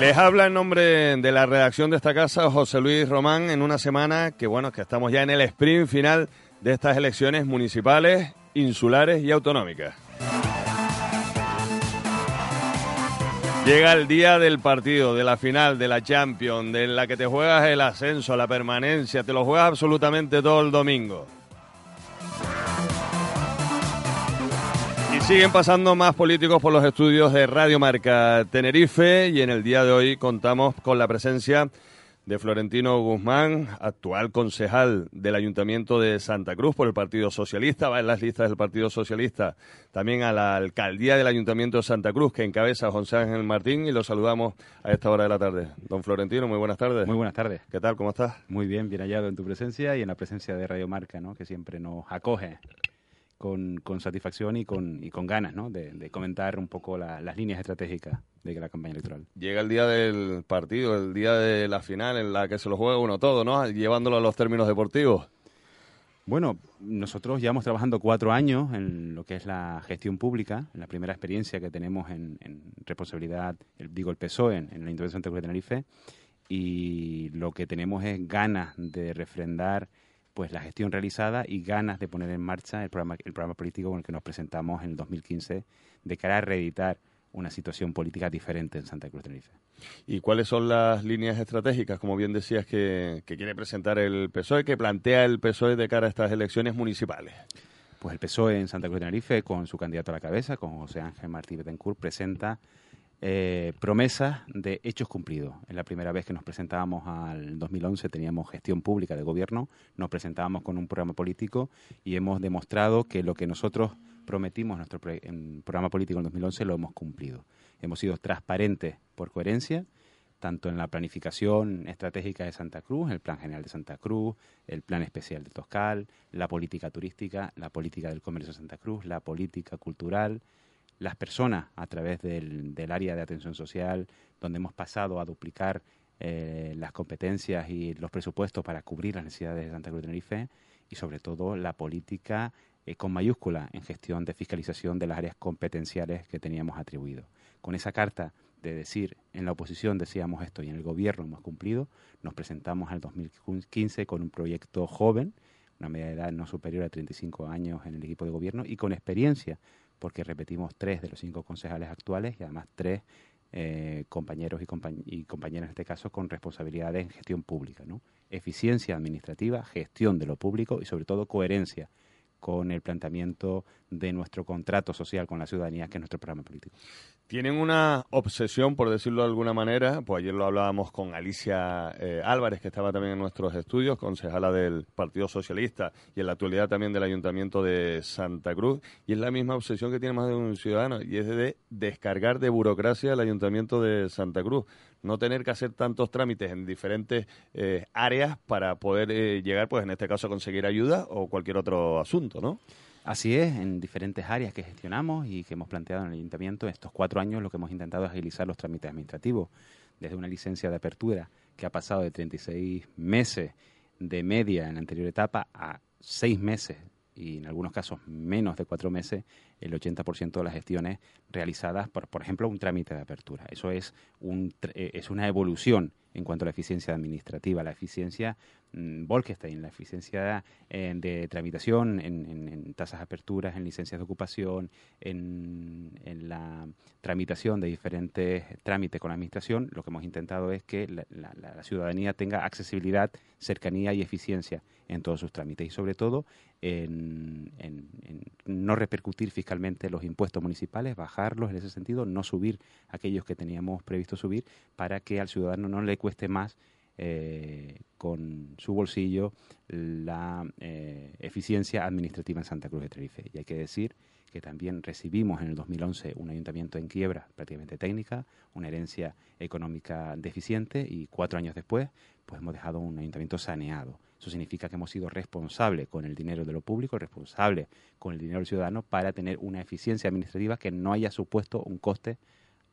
Les habla en nombre de la redacción de esta casa José Luis Román en una semana que bueno, que estamos ya en el sprint final de estas elecciones municipales, insulares y autonómicas. Llega el día del partido, de la final, de la Champions, de la que te juegas el ascenso, la permanencia, te lo juegas absolutamente todo el domingo. Siguen pasando más políticos por los estudios de Radio Marca Tenerife y en el día de hoy contamos con la presencia de Florentino Guzmán, actual concejal del Ayuntamiento de Santa Cruz por el Partido Socialista, va en las listas del Partido Socialista, también a la alcaldía del Ayuntamiento de Santa Cruz, que encabeza José Ángel Martín, y lo saludamos a esta hora de la tarde. Don Florentino, muy buenas tardes. Muy buenas tardes. ¿Qué tal? ¿Cómo estás? Muy bien, bien hallado en tu presencia y en la presencia de Radio Marca, ¿no? que siempre nos acoge con, con satisfacción y con, y con ganas ¿no? de, comentar un poco las líneas estratégicas de la campaña electoral. Llega el día del partido, el día de la final en la que se lo juega uno todo, ¿no? Llevándolo a los términos deportivos. Bueno, nosotros llevamos trabajando cuatro años en lo que es la gestión pública, en la primera experiencia que tenemos en, responsabilidad, digo el PSOE, en, en el Ayuntamiento de Tenerife, y lo que tenemos es ganas de refrendar pues la gestión realizada y ganas de poner en marcha el programa, el programa político con el que nos presentamos en el 2015 de cara a reeditar una situación política diferente en Santa Cruz de Tenerife. ¿Y cuáles son las líneas estratégicas, como bien decías, que, quiere presentar el PSOE, que plantea el PSOE de cara a estas elecciones municipales? Pues el PSOE en Santa Cruz de Tenerife, con su candidato a la cabeza, con José Ángel Martí Betancourt, presenta eh, promesas de hechos cumplidos. En la primera vez que nos presentábamos al 2011 teníamos gestión pública de gobierno, nos presentábamos con un programa político y hemos demostrado que lo que nosotros prometimos en nuestro programa político en 2011 lo hemos cumplido. Hemos sido transparentes por coherencia, tanto en la planificación estratégica de Santa Cruz, el Plan General de Santa Cruz, el Plan Especial de Toscal, la política turística, la política del comercio de Santa Cruz, la política cultural, las personas a través del, área de atención social, donde hemos pasado a duplicar eh, las competencias y los presupuestos para cubrir las necesidades de Santa Cruz de Tenerife y sobre todo la política eh, con mayúscula en gestión de fiscalización de las áreas competenciales que teníamos atribuido. Con esa carta de decir en la oposición decíamos esto y en el gobierno hemos cumplido, nos presentamos al 2015 con un proyecto joven, una media de edad no superior a 35 años en el equipo de gobierno y con experiencia porque repetimos tres de los cinco concejales actuales y además tres eh, compañeros y, compañeras en este caso con responsabilidades en gestión pública, ¿no? Eficiencia administrativa, gestión de lo público y sobre todo coherencia con el planteamiento de nuestro contrato social con la ciudadanía, que es nuestro programa político. Tienen una obsesión, por decirlo de alguna manera, pues ayer lo hablábamos con Alicia eh, Álvarez, que estaba también en nuestros estudios, concejala del Partido Socialista y en la actualidad también del Ayuntamiento de Santa Cruz, y es la misma obsesión que tiene más de un ciudadano, y es de descargar de burocracia el Ayuntamiento de Santa Cruz, no tener que hacer tantos trámites en diferentes eh, áreas para poder eh, llegar, pues en este caso, a conseguir ayuda o cualquier otro asunto, ¿no? Así es, en diferentes áreas que gestionamos y que hemos planteado en el ayuntamiento, estos cuatro años lo que hemos intentado es agilizar los trámites administrativos, desde una licencia de apertura que ha pasado de 36 meses de media en la anterior etapa a seis meses y en algunos casos menos de cuatro meses el 80% de las gestiones realizadas por, por ejemplo, un trámite de apertura. Eso es, un, eh, es una evolución en cuanto a la eficiencia administrativa, la eficiencia Bolkestein, la eficiencia eh, de tramitación en, tasas de aperturas, en licencias de ocupación, en, la tramitación de diferentes trámites con la Administración, lo que hemos intentado es que la, ciudadanía tenga accesibilidad, cercanía y eficiencia en todos sus trámites y sobre todo en, no repercutir fiscalmente los impuestos municipales, bajarlos en ese sentido, no subir aquellos que teníamos previsto subir para que al ciudadano no le cueste más eh, con su bolsillo la eh, eficiencia administrativa en Santa Cruz de Tenerife. Y hay que decir que también recibimos en el 2011 un ayuntamiento en quiebra prácticamente técnica, una herencia económica deficiente y cuatro años después pues hemos dejado un ayuntamiento saneado. Eso significa que hemos sido responsables con el dinero de lo público, responsables con el dinero del ciudadano para tener una eficiencia administrativa que no haya supuesto un coste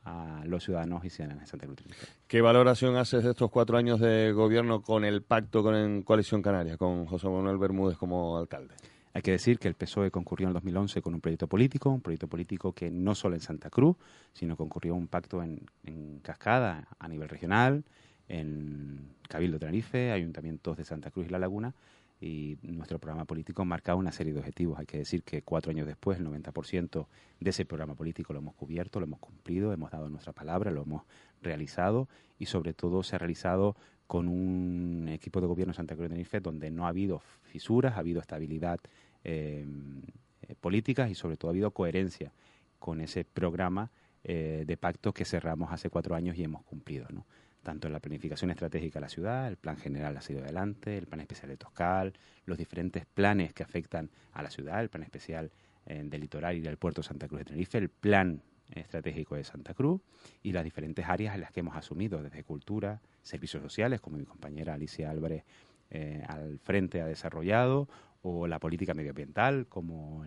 a los ciudadanos y ciudadanas de Santa Cruz. ¿Qué valoración haces de estos cuatro años de gobierno con el pacto con Coalición Canaria, con José Manuel Bermúdez como alcalde? Hay que decir que el PSOE concurrió en el 2011 con un proyecto político, un proyecto político que no solo en Santa Cruz, sino que concurrió un pacto en, en cascada a nivel regional, en Cabildo Tenerife, ayuntamientos de Santa Cruz y La Laguna, y nuestro programa político marcaba una serie de objetivos. Hay que decir que cuatro años después, el 90% de ese programa político lo hemos cubierto, lo hemos cumplido, hemos dado nuestra palabra, lo hemos realizado y sobre todo se ha realizado con un equipo de gobierno de Santa Cruz de Tenerife donde no ha habido fisuras, ha habido estabilidad eh, política y sobre todo ha habido coherencia con ese programa eh, de pacto que cerramos hace cuatro años y hemos cumplido. Tanto la planificación estratégica de la ciudad, el plan general ha sido adelante, el plan especial de Toscal, los diferentes planes que afectan a la ciudad, el plan especial eh, del litoral y del puerto de Santa Cruz de Tenerife, el plan estratégico de Santa Cruz y las diferentes áreas en las que hemos asumido, desde cultura, servicios sociales, como mi compañera Alicia Álvarez eh, al frente ha desarrollado, o la política medioambiental, como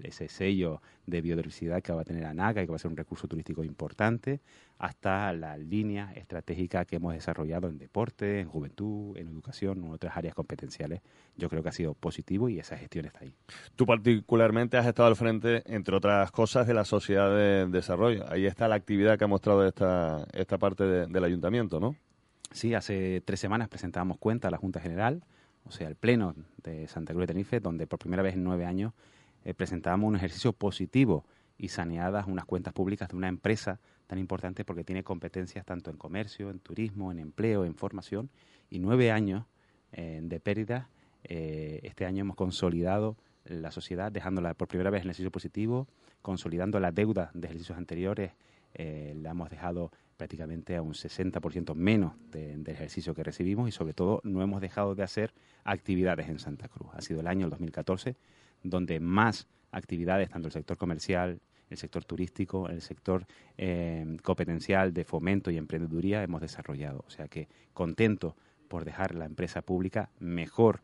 ese sello de biodiversidad que va a tener ANACA y que va a ser un recurso turístico importante, hasta la línea estratégica que hemos desarrollado en deporte, en juventud, en educación, en otras áreas competenciales. Yo creo que ha sido positivo y esa gestión está ahí. Tú particularmente has estado al frente, entre otras cosas, de la Sociedad de Desarrollo. Ahí está la actividad que ha mostrado esta, esta parte del ayuntamiento, ¿no? Sí, hace tres semanas presentábamos cuenta a la Junta General o sea, el Pleno de Santa Cruz de Tenerife, donde por primera vez en nueve años eh, presentábamos un ejercicio positivo y saneadas unas cuentas públicas de una empresa tan importante porque tiene competencias tanto en comercio, en turismo, en empleo, en formación, y nueve años eh, de pérdidas. Eh, este año hemos consolidado la sociedad, dejándola por primera vez en ejercicio positivo, consolidando la deuda de ejercicios anteriores, la hemos dejado prácticamente a un 60% menos del ejercicio que recibimos y sobre todo no hemos dejado de hacer actividades en Santa Cruz. Ha sido el año, el 2014, donde más actividades, tanto el sector comercial, el sector turístico, el sector eh, competencial de fomento y emprendeduría hemos desarrollado. O sea que contento por dejar la empresa pública mejor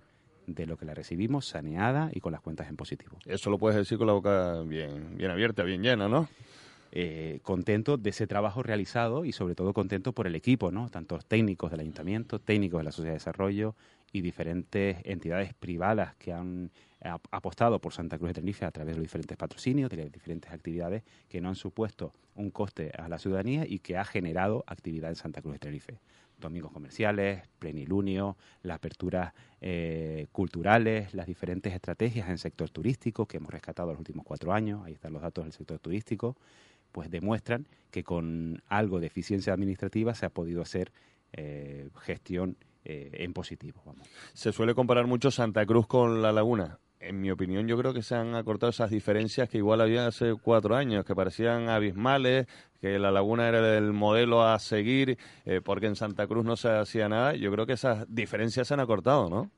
de lo que la recibimos, saneada y con las cuentas en positivo. Eso lo puedes decir con la boca bien, bien abierta, bien llena, ¿no? Eh, contento de ese trabajo realizado y sobre todo contento por el equipo, ¿no? tanto técnicos del ayuntamiento, técnicos de la sociedad de desarrollo y diferentes entidades privadas que han apostado por Santa Cruz de Tenerife a través de los diferentes patrocinios, de las diferentes actividades que no han supuesto un coste a la ciudadanía y que ha generado actividad en Santa Cruz de Tenerife. Domingos comerciales, plenilunio, las aperturas eh, culturales, las diferentes estrategias en sector turístico que hemos rescatado los últimos cuatro años, ahí están los datos del sector turístico, pues demuestran que con algo de eficiencia administrativa se ha podido hacer eh, gestión eh, en positivo. Vamos. Se suele comparar mucho Santa Cruz con La Laguna. En mi opinión, yo creo que se han acortado esas diferencias que igual había hace cuatro años, que parecían abismales, que La Laguna era el modelo a seguir, eh, porque en Santa Cruz no se hacía nada. Yo creo que esas diferencias se han acortado, ¿no?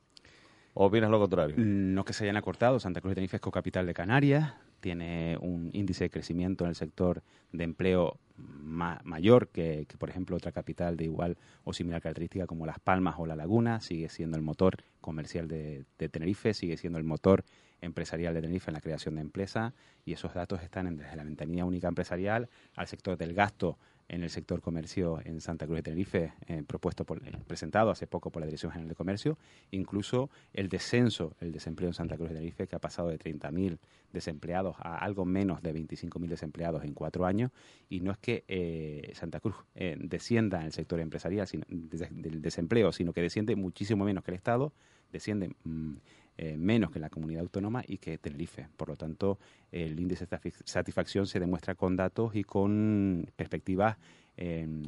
¿O opinas lo contrario? No que se hayan acortado. Santa Cruz de Tenerife es cocapital de Canarias, tiene un índice de crecimiento en el sector de empleo mayor que, por ejemplo, otra capital de igual o similar característica como Las Palmas o La Laguna. Sigue siendo el motor comercial de, Tenerife, sigue siendo el motor empresarial de Tenerife en la creación de empresas y esos datos están desde la ventanilla única empresarial al sector del gasto en el sector comercio en Santa Cruz de Tenerife, eh, propuesto por, eh, presentado hace poco por la Dirección General de Comercio, incluso el descenso, el desempleo en Santa Cruz de Tenerife, que ha pasado de 30.000 desempleados a algo menos de 25.000 desempleados en cuatro años, y no es que eh, Santa Cruz descienda en el sector empresarial del desempleo, sino que desciende muchísimo menos que el Estado, desciende... Mm, eh, menos que la comunidad autónoma y que Tenerife. Por lo tanto, el índice de satisfacción se demuestra con datos y con perspectivas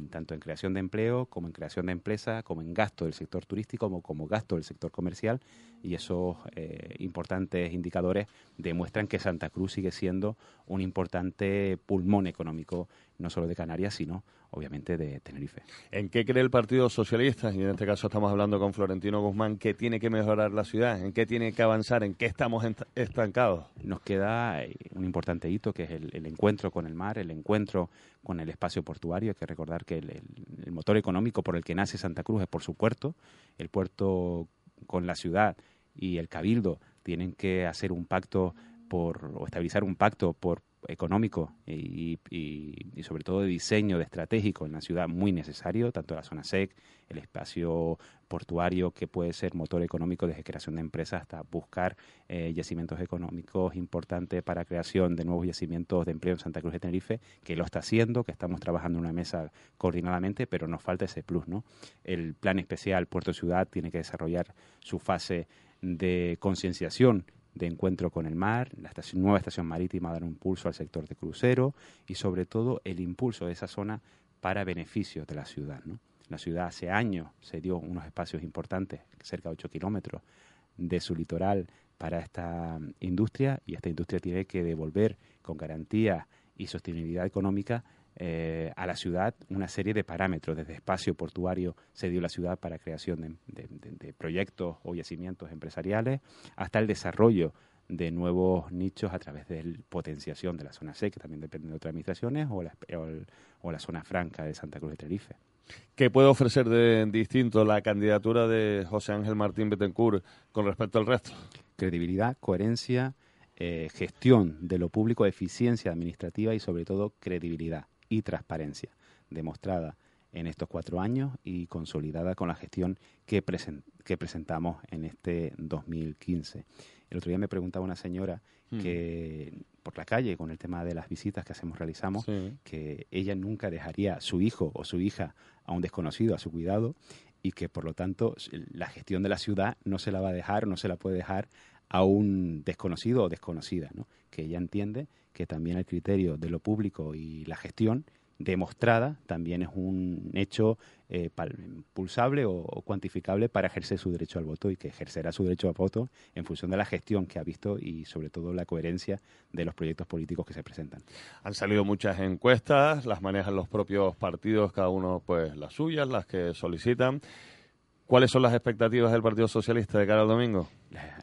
tanto en creación de empleo como en creación de empresa, como en gasto del sector turístico, como, como gasto del sector comercial. Y esos eh, importantes indicadores demuestran que Santa Cruz sigue siendo un importante pulmón económico, no solo de Canarias, sino obviamente de Tenerife. ¿En qué cree el Partido Socialista? Y en este caso estamos hablando con Florentino Guzmán, ¿qué tiene que mejorar la ciudad? ¿En qué tiene que avanzar? ¿En qué estamos estancados? Nos queda eh, un importante hito que es el, encuentro con el mar, el encuentro con el espacio portuario. Hay que recordar que el, motor económico por el que nace Santa Cruz es por su puerto. El puerto con la ciudad y el cabildo tienen que hacer un pacto por, o estabilizar un pacto por económico y, sobre todo de diseño de estratégico en la ciudad muy necesario, tanto la zona SEC, el espacio portuario que puede ser motor económico desde creación de empresas hasta buscar eh, yacimientos económicos importantes para creación de nuevos yacimientos de empleo en Santa Cruz de Tenerife, que lo está haciendo, que estamos trabajando en una mesa coordinadamente, pero nos falta ese plus, ¿no? El plan especial Puerto Ciudad tiene que desarrollar su fase de concienciación de encuentro con el mar, la nueva estación marítima dar un impulso al sector de crucero y sobre todo el impulso de esa zona para beneficio de la ciudad. La ciudad hace años se dio unos espacios importantes, cerca de 8 kilómetros, de su litoral para esta industria y esta industria tiene que devolver con garantía y sostenibilidad económica eh, a la ciudad una serie de parámetros. Desde espacio portuario se dio la ciudad para creación de, proyectos o yacimientos empresariales hasta el desarrollo de nuevos nichos a través de la potenciación de la zona C, que también depende de otras administraciones, o la, o la zona franca de Santa Cruz de Tenerife. ¿Qué puede ofrecer de distinto la candidatura de José Ángel Martín Betancourt con respecto al resto? Credibilidad, coherencia, eh, gestión de lo público, eficiencia administrativa y sobre todo credibilidad y transparencia, demostrada en estos cuatro años y consolidada con la gestión que, que presentamos en este 2015. El otro día me preguntaba una señora hmm. que por la calle con el tema de las visitas que hacemos realizamos que ella nunca dejaría a su hijo o su hija a un desconocido a su cuidado y que por lo tanto la gestión de la ciudad no se la va a dejar, no se la puede dejar a un desconocido o desconocida, ¿no? que ella entiende que también el criterio de lo público y la gestión demostrada también es un hecho eh, pulsable o, cuantificable para ejercer su derecho al voto y que ejercerá su derecho al voto en función de la gestión que ha visto y sobre todo la coherencia de los proyectos políticos que se presentan. Han salido muchas encuestas, las manejan los propios partidos, cada uno pues las suyas, las que solicitan. ¿Cuáles son las expectativas del Partido Socialista de cara al domingo?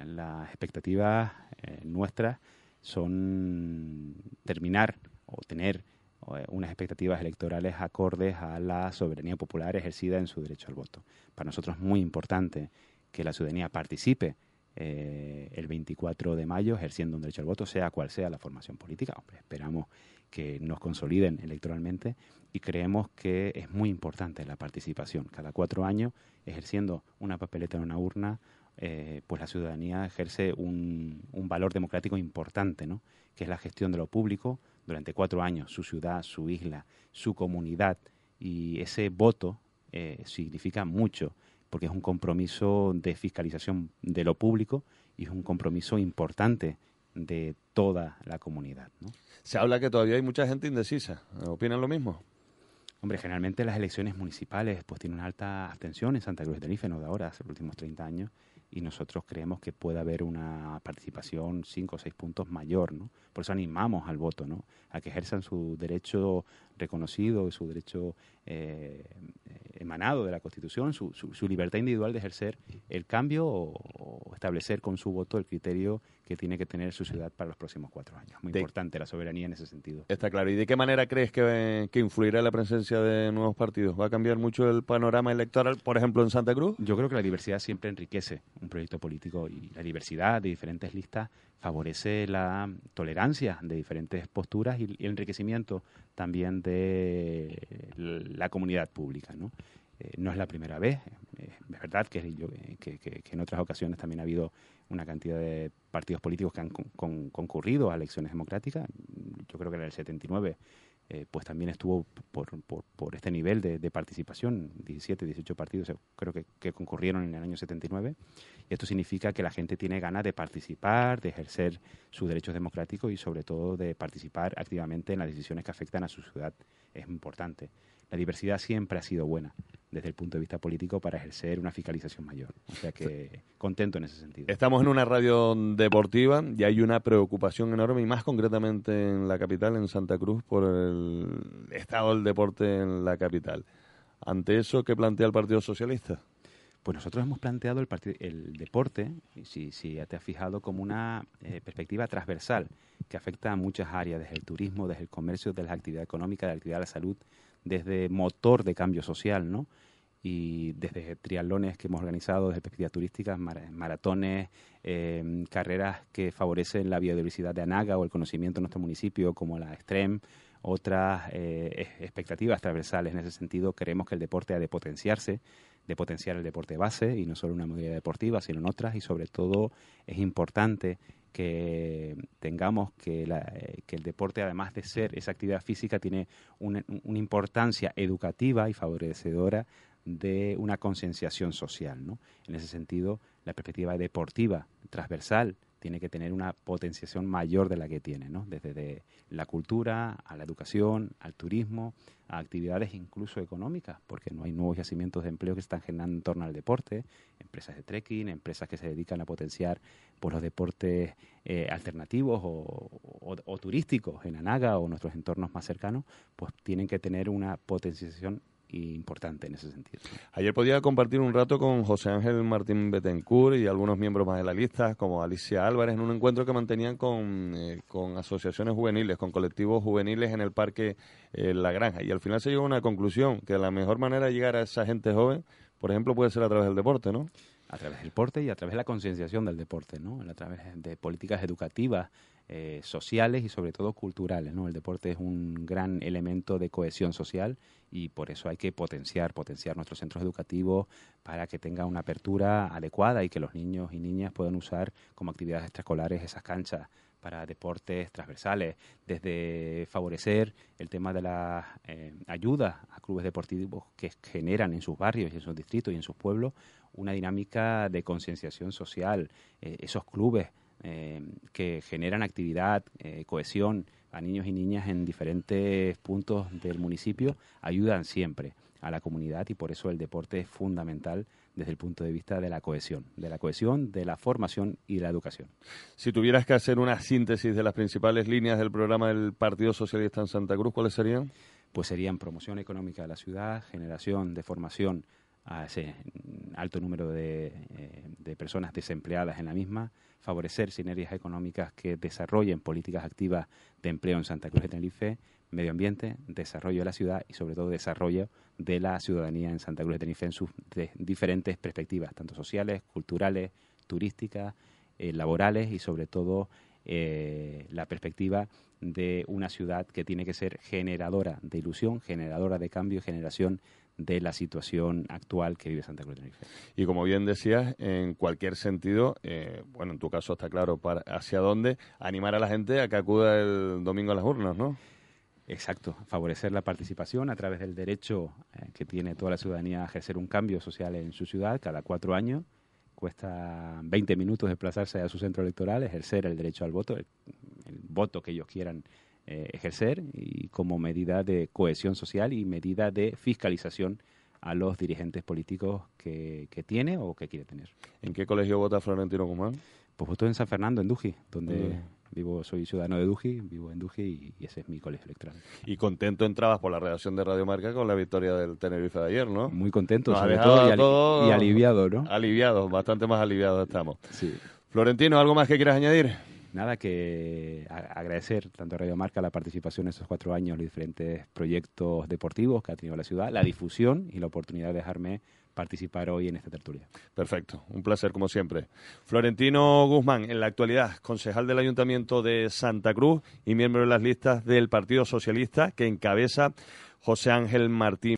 Las expectativas eh, nuestras son terminar o tener eh, unas expectativas electorales acordes a la soberanía popular ejercida en su derecho al voto. Para nosotros es muy importante que la ciudadanía participe eh, el 24 de mayo ejerciendo un derecho al voto, sea cual sea la formación política. esperamos que nos consoliden electoralmente y creemos que es muy importante la participación. Cada cuatro años, ejerciendo una papeleta en una urna, eh, pues la ciudadanía ejerce un, valor democrático importante, ¿no? que es la gestión de lo público durante cuatro años, su ciudad, su isla, su comunidad, y ese voto eh, significa mucho, porque es un compromiso de fiscalización de lo público y es un compromiso importante de toda la comunidad. Se habla que todavía hay mucha gente indecisa. ¿Opinan lo mismo? Hombre, generalmente las elecciones municipales pues tienen una alta abstención en Santa Cruz de Tenerife, no de ahora, hace los últimos 30 años, y nosotros creemos que puede haber una participación cinco o seis puntos mayor, ¿no? Por eso animamos al voto, ¿no? A que ejerzan su derecho reconocido, su derecho eh, emanado de la Constitución, su, su, libertad individual de ejercer el cambio o, establecer con su voto el criterio que tiene que tener su ciudad para los próximos cuatro años. Muy importante la soberanía en ese sentido. Está claro. ¿Y de qué manera crees que, que influirá la presencia de nuevos partidos? ¿Va a cambiar mucho el panorama electoral, por ejemplo, en Santa Cruz? Yo creo que la diversidad siempre enriquece un proyecto político y la diversidad de diferentes listas favorece la tolerancia de diferentes posturas y el enriquecimiento también de la comunidad pública. ¿no? Eh, es la primera vez, eh, es verdad que, en otras ocasiones también ha habido una cantidad de partidos políticos que han concurrido a elecciones democráticas. Yo creo que en el 79 eh, pues también estuvo por, por, este nivel de, participación, 17, 18 partidos creo que, que, concurrieron en el año 79. Y esto significa que la gente tiene ganas de participar, de ejercer sus derechos democráticos y sobre todo de participar activamente en las decisiones que afectan a su ciudad. Es importante. La diversidad siempre ha sido buena desde el punto de vista político para ejercer una fiscalización mayor. O sea que contento en ese sentido. Estamos en una radio deportiva y hay una preocupación enorme y más concretamente en la capital, en Santa Cruz, por el estado del deporte en la capital. Ante eso, ¿qué plantea el Partido Socialista? Pues nosotros hemos planteado el, el deporte, si, si te has fijado, como una eh, perspectiva transversal que afecta a muchas áreas, desde el turismo, desde el comercio, desde la actividad económica, de la actividad de la salud, desde motor de cambio social, ¿no? y desde triatlones que hemos organizado, desde perspectivas turísticas, maratones, em, carreras que favorecen la biodiversidad de Anaga o el conocimiento de nuestro municipio, como la Extreme, otras eh, expectativas transversales. En ese sentido, creemos que el deporte ha de potenciarse, de potenciar el deporte base y no solo una modalidad deportiva, sino en otras y sobre todo es importante que tengamos que, que, el deporte, además de ser esa actividad física, tiene una, una importancia educativa y favorecedora de una concienciación social. ¿no? En ese sentido, la perspectiva deportiva transversal tiene que tener una potenciación mayor de la que tiene, ¿no? desde la cultura a la educación, al turismo, a actividades incluso económicas, porque no hay nuevos yacimientos de empleo que se están generando en torno al deporte, empresas de trekking, empresas que se dedican a potenciar pues, los deportes eh, alternativos o, o turísticos en Anaga o nuestros entornos más cercanos, pues tienen que tener una potenciación importante en ese sentido. Ayer podía compartir un rato con José Ángel Martín Betancourt y algunos miembros más de la lista, como Alicia Álvarez, en un encuentro que mantenían con, eh, con asociaciones juveniles, con colectivos juveniles en el Parque eh, La Granja. Y al final se llegó a una conclusión, que la mejor manera de llegar a esa gente joven, por ejemplo, puede ser a través del deporte, ¿no? A través del deporte y a través de la concienciación del deporte, ¿no? A través de políticas educativas eh, sociales y sobre todo culturales. El deporte es un gran elemento de cohesión social y por eso hay que potenciar, potenciar nuestros centros educativos para que tenga una apertura adecuada y que los niños y niñas puedan usar como actividades extraescolares esas canchas para deportes transversales, desde favorecer el tema de la eh, ayuda a clubes deportivos que generan en sus barrios y en sus distritos y en sus pueblos una dinámica de concienciación social. Eh, esos clubes eh, que generan actividad, eh, cohesión a niños y niñas en diferentes puntos del municipio, ayudan siempre a la comunidad y por eso el deporte es fundamental desde el punto de vista de la cohesión, de la cohesión, de la formación y de la educación. Si tuvieras que hacer una síntesis de las principales líneas del programa del Partido Socialista en Santa Cruz, ¿cuáles serían? Pues serían promoción económica de la ciudad, generación de formación a ese alto número de, eh, de personas desempleadas en la misma, favorecer sinergias económicas que desarrollen políticas activas de empleo en Santa Cruz de Tenerife, medio ambiente, desarrollo de la ciudad y sobre todo desarrollo de la ciudadanía en Santa Cruz de Tenerife en sus diferentes perspectivas, tanto sociales, culturales, turísticas, eh, laborales y sobre todo eh, la perspectiva de una ciudad que tiene que ser generadora de ilusión, generadora de cambio y generación de la situación actual que vive Santa Cruz de Tenerife. Y como bien decías, en cualquier sentido, eh, bueno, en tu caso está claro para hacia dónde, animar a la gente a que acuda el domingo a las urnas, ¿no? Exacto, favorecer la participación a través del derecho eh, que tiene toda la ciudadanía a ejercer un cambio social en su ciudad cada cuatro años. Cuesta 20 minutos desplazarse a su centro electoral, ejercer el derecho al voto, el voto que ellos quieran eh, ejercer y como medida de cohesión social y medida de fiscalización a los dirigentes políticos que, que tiene o que quiere tener. ¿En qué colegio vota Florentino Guzmán? Pues voto en San Fernando, en Duji, donde vivo, soy ciudadano de Duji, vivo en Duji y, ese es mi colegio electoral. Y contento entrabas por la redacción de Radio Marca con la victoria del Tenerife de ayer, ¿no? Muy contento, sobre todo, y, aliviado, ¿no? Aliviado, bastante más aliviado estamos. Sí. Florentino, ¿algo más que quieras añadir? Nada que agradecer tanto a Radio Marca la participación en estos cuatro años, los diferentes proyectos deportivos que ha tenido la ciudad, la difusión y la oportunidad de dejarme participar hoy en esta tertulia. Perfecto, un placer como siempre. Florentino Guzmán, en la actualidad concejal del Ayuntamiento de Santa Cruz y miembro de las listas del Partido Socialista que encabeza José Ángel Martín.